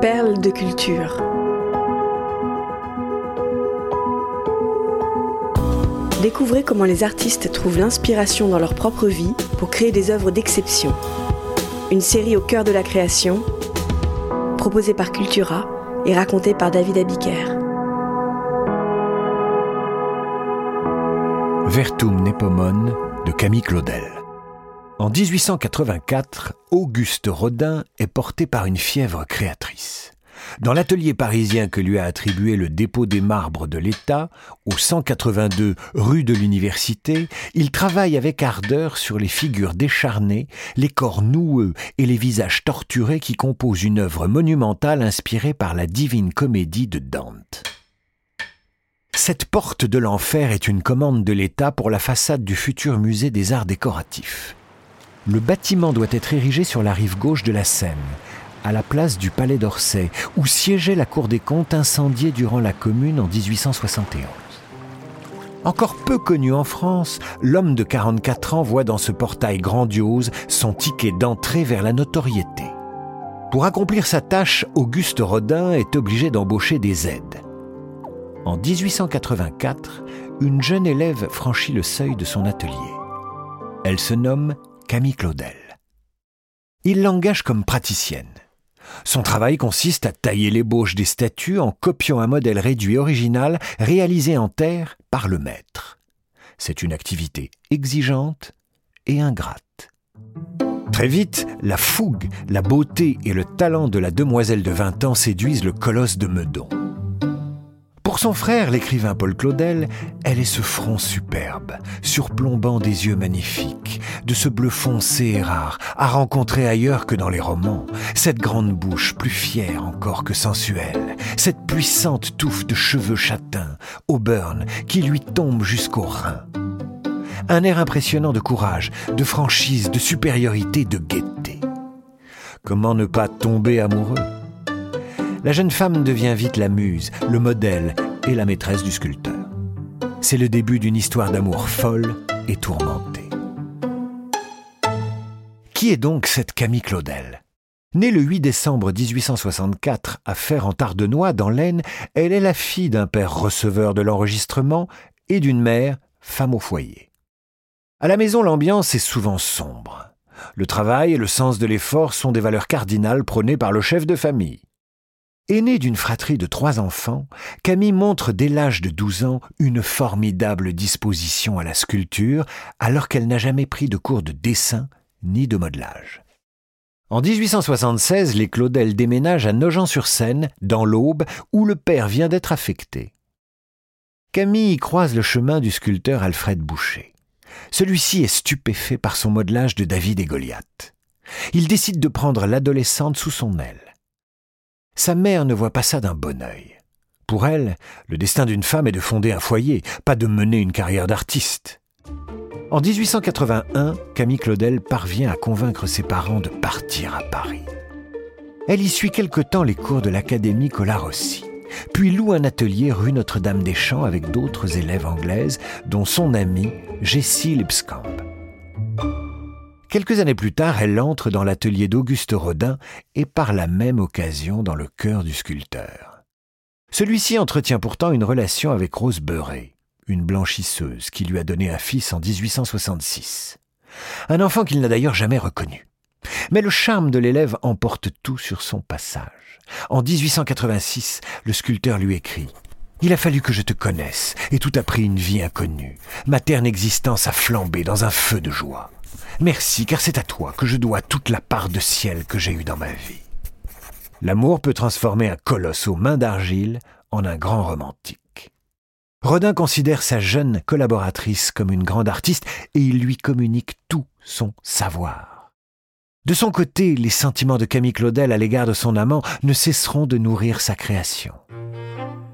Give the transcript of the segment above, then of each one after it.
Perles de culture. Découvrez comment les artistes trouvent l'inspiration dans leur propre vie pour créer des œuvres d'exception. Une série au cœur de la création, proposée par Cultura et racontée par David Abiker. Vertum Nepomone de Camille Claudel. En 1884, Auguste Rodin est porté par une fièvre créatrice. Dans l'atelier parisien que lui a attribué le dépôt des marbres de l'État, au 182 rue de l'Université, il travaille avec ardeur sur les figures décharnées, les corps noueux et les visages torturés qui composent une œuvre monumentale inspirée par la divine comédie de Dante. Cette porte de l'enfer est une commande de l'État pour la façade du futur musée des arts décoratifs. Le bâtiment doit être érigé sur la rive gauche de la Seine, à la place du Palais d'Orsay, où siégeait la Cour des comptes incendiée durant la Commune en 1871. Encore peu connu en France, l'homme de 44 ans voit dans ce portail grandiose son ticket d'entrée vers la notoriété. Pour accomplir sa tâche, Auguste Rodin est obligé d'embaucher des aides. En 1884, une jeune élève franchit le seuil de son atelier. Elle se nomme Camille Claudel. Il l'engage comme praticienne. Son travail consiste à tailler l'ébauche des statues en copiant un modèle réduit original réalisé en terre par le maître. C'est une activité exigeante et ingrate. Très vite, la fougue, la beauté et le talent de la demoiselle de 20 ans séduisent le colosse de Meudon. Pour son frère, l'écrivain Paul Claudel, elle est ce front superbe, surplombant des yeux magnifiques, de ce bleu foncé et rare, à rencontrer ailleurs que dans les romans, cette grande bouche plus fière encore que sensuelle, cette puissante touffe de cheveux châtains, auburn, qui lui tombe jusqu'au rein. Un air impressionnant de courage, de franchise, de supériorité, de gaieté. Comment ne pas tomber amoureux? La jeune femme devient vite la muse, le modèle et la maîtresse du sculpteur. C'est le début d'une histoire d'amour folle et tourmentée. Qui est donc cette Camille Claudel? Née le 8 décembre 1864 à Fer en Tardenois, dans l'Aisne, elle est la fille d'un père receveur de l'enregistrement et d'une mère femme au foyer. À la maison, l'ambiance est souvent sombre. Le travail et le sens de l'effort sont des valeurs cardinales prônées par le chef de famille. Aînée d'une fratrie de trois enfants, Camille montre dès l'âge de 12 ans une formidable disposition à la sculpture alors qu'elle n'a jamais pris de cours de dessin ni de modelage. En 1876, les Claudel déménagent à Nogent-sur-Seine, dans l'Aube, où le père vient d'être affecté. Camille croise le chemin du sculpteur Alfred Boucher. Celui-ci est stupéfait par son modelage de David et Goliath. Il décide de prendre l'adolescente sous son aile. Sa mère ne voit pas ça d'un bon œil. Pour elle, le destin d'une femme est de fonder un foyer, pas de mener une carrière d'artiste. En 1881, Camille Claudel parvient à convaincre ses parents de partir à Paris. Elle y suit quelque temps les cours de l'Académie Colarossi, puis loue un atelier rue Notre-Dame-des-Champs avec d'autres élèves anglaises, dont son amie Jessie Lipscomb. Quelques années plus tard, elle entre dans l'atelier d'Auguste Rodin et par la même occasion dans le cœur du sculpteur. Celui-ci entretient pourtant une relation avec Rose Beuret, une blanchisseuse qui lui a donné un fils en 1866. Un enfant qu'il n'a d'ailleurs jamais reconnu. Mais le charme de l'élève emporte tout sur son passage. En 1886, le sculpteur lui écrit il a fallu que je te connaisse, et tout a pris une vie inconnue. Ma terne existence a flambé dans un feu de joie. Merci, car c'est à toi que je dois toute la part de ciel que j'ai eue dans ma vie. L'amour peut transformer un colosse aux mains d'argile en un grand romantique. Rodin considère sa jeune collaboratrice comme une grande artiste et il lui communique tout son savoir. De son côté, les sentiments de Camille Claudel à l'égard de son amant ne cesseront de nourrir sa création.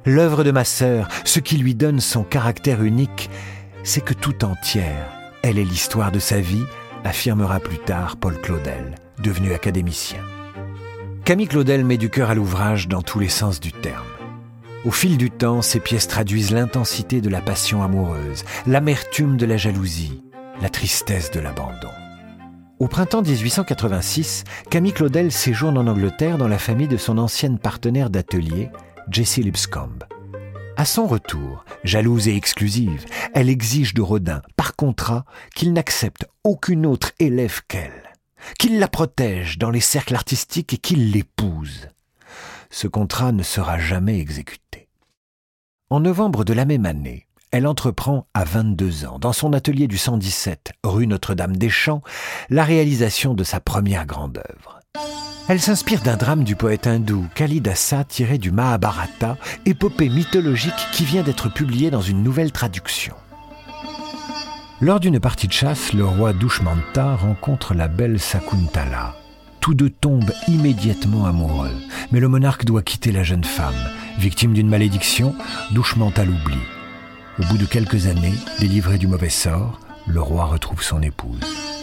L'œuvre de ma sœur, ce qui lui donne son caractère unique, c'est que tout entière, elle est l'histoire de sa vie, affirmera plus tard Paul Claudel, devenu académicien. Camille Claudel met du cœur à l'ouvrage dans tous les sens du terme. Au fil du temps, ses pièces traduisent l'intensité de la passion amoureuse, l'amertume de la jalousie, la tristesse de l'abandon. Au printemps 1886, Camille Claudel séjourne en Angleterre dans la famille de son ancienne partenaire d'atelier, Jessie Lipscomb. À son retour, jalouse et exclusive, elle exige de Rodin, par contrat, qu'il n'accepte aucune autre élève qu'elle, qu'il la protège dans les cercles artistiques et qu'il l'épouse. Ce contrat ne sera jamais exécuté. En novembre de la même année, elle entreprend à 22 ans, dans son atelier du 117, rue Notre-Dame-des-Champs, la réalisation de sa première grande œuvre. Elle s'inspire d'un drame du poète hindou Kalidasa tiré du Mahabharata, épopée mythologique qui vient d'être publiée dans une nouvelle traduction. Lors d'une partie de chasse, le roi Dushmanta rencontre la belle Sakuntala. Tous deux tombent immédiatement amoureux, mais le monarque doit quitter la jeune femme. Victime d'une malédiction, Dushmanta l'oublie. Au bout de quelques années, délivré du mauvais sort, le roi retrouve son épouse.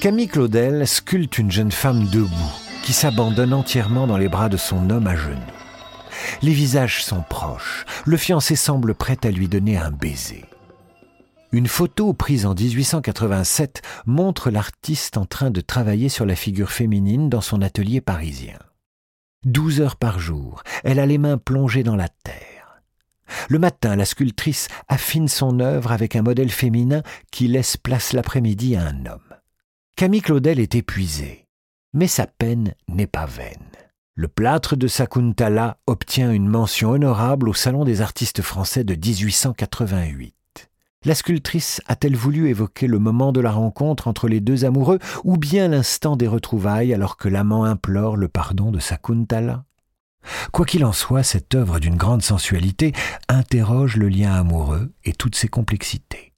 Camille Claudel sculpte une jeune femme debout, qui s'abandonne entièrement dans les bras de son homme à genoux. Les visages sont proches, le fiancé semble prêt à lui donner un baiser. Une photo prise en 1887 montre l'artiste en train de travailler sur la figure féminine dans son atelier parisien. Douze heures par jour, elle a les mains plongées dans la terre. Le matin, la sculptrice affine son œuvre avec un modèle féminin qui laisse place l'après-midi à un homme. Camille Claudel est épuisé, mais sa peine n'est pas vaine. Le plâtre de Sakuntala obtient une mention honorable au Salon des artistes français de 1888. La sculptrice a-t-elle voulu évoquer le moment de la rencontre entre les deux amoureux ou bien l'instant des retrouvailles alors que l'amant implore le pardon de Sakuntala? Quoi qu'il en soit, cette œuvre d'une grande sensualité interroge le lien amoureux et toutes ses complexités.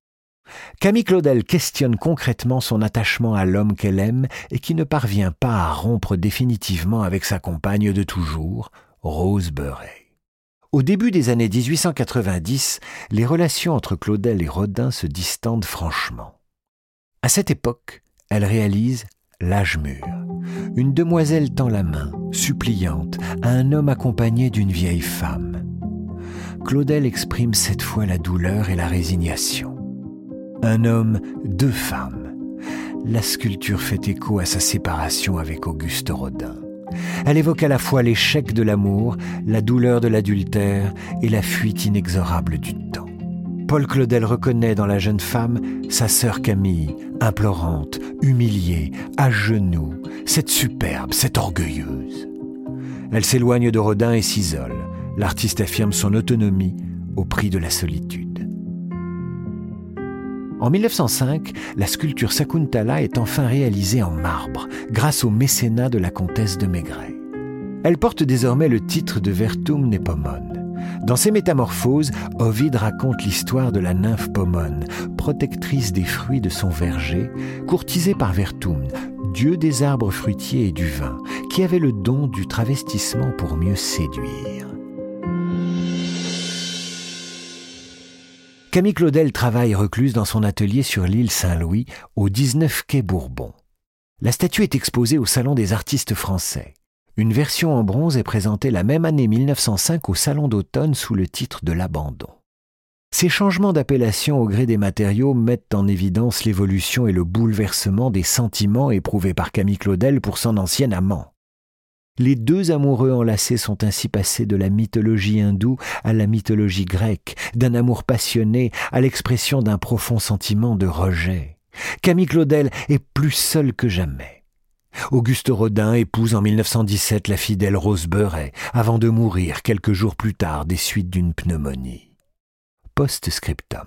Camille Claudel questionne concrètement son attachement à l'homme qu'elle aime et qui ne parvient pas à rompre définitivement avec sa compagne de toujours, Rose Beuret. Au début des années 1890, les relations entre Claudel et Rodin se distendent franchement. À cette époque, elle réalise L'âge mûr. Une demoiselle tend la main, suppliante, à un homme accompagné d'une vieille femme. Claudel exprime cette fois la douleur et la résignation. Un homme, deux femmes. La sculpture fait écho à sa séparation avec Auguste Rodin. Elle évoque à la fois l'échec de l'amour, la douleur de l'adultère et la fuite inexorable du temps. Paul Claudel reconnaît dans la jeune femme sa sœur Camille, implorante, humiliée, à genoux, cette superbe, cette orgueilleuse. Elle s'éloigne de Rodin et s'isole. L'artiste affirme son autonomie au prix de la solitude. En 1905, la sculpture Sakuntala est enfin réalisée en marbre, grâce au mécénat de la comtesse de Maigret. Elle porte désormais le titre de Vertum Nepomone. Dans ses métamorphoses, Ovide raconte l'histoire de la nymphe Pomone, protectrice des fruits de son verger, courtisée par Vertum, dieu des arbres fruitiers et du vin, qui avait le don du travestissement pour mieux séduire. Camille Claudel travaille recluse dans son atelier sur l'île Saint-Louis, au 19 quai Bourbon. La statue est exposée au Salon des artistes français. Une version en bronze est présentée la même année 1905 au Salon d'automne sous le titre de l'abandon. Ces changements d'appellation au gré des matériaux mettent en évidence l'évolution et le bouleversement des sentiments éprouvés par Camille Claudel pour son ancien amant. Les deux amoureux enlacés sont ainsi passés de la mythologie hindoue à la mythologie grecque, d'un amour passionné à l'expression d'un profond sentiment de rejet. Camille Claudel est plus seul que jamais. Auguste Rodin épouse en 1917 la fidèle Rose Beuret, avant de mourir quelques jours plus tard des suites d'une pneumonie. Post-scriptum.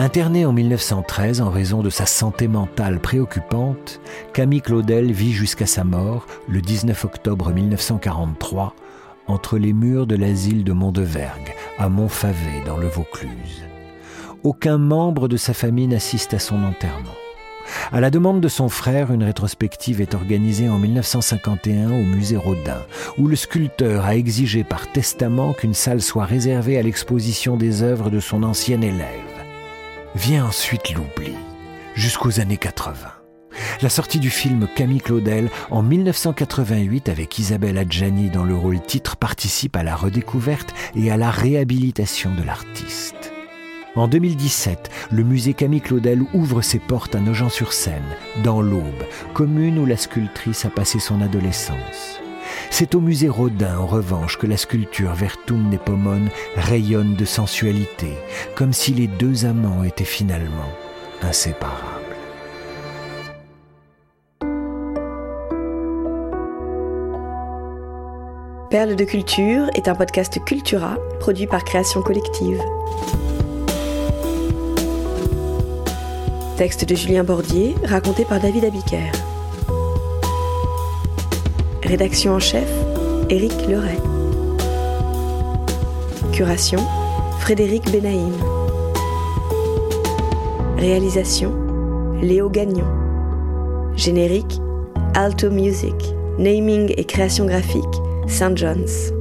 Interné en 1913 en raison de sa santé mentale préoccupante, Camille Claudel vit jusqu'à sa mort, le 19 octobre 1943, entre les murs de l'asile de Mondevergue, à Montfavet, dans le Vaucluse. Aucun membre de sa famille n'assiste à son enterrement. À la demande de son frère, une rétrospective est organisée en 1951 au musée Rodin, où le sculpteur a exigé par testament qu'une salle soit réservée à l'exposition des œuvres de son ancien élève. Vient ensuite l'oubli, jusqu'aux années 80. La sortie du film Camille Claudel en 1988 avec Isabelle Adjani dans le rôle titre participe à la redécouverte et à la réhabilitation de l'artiste. En 2017, le musée Camille Claudel ouvre ses portes à Nogent-sur-Seine, dans l'Aube, commune où la sculptrice a passé son adolescence. C'est au musée Rodin, en revanche, que la sculpture Vertum Nepomone rayonne de sensualité, comme si les deux amants étaient finalement inséparables. Perle de culture est un podcast Cultura produit par Création Collective. Texte de Julien Bordier, raconté par David Abiker. Rédaction en chef, Éric Leray. Curation, Frédéric Benaïm. Réalisation, Léo Gagnon. Générique, Alto Music. Naming et création graphique, St. John's.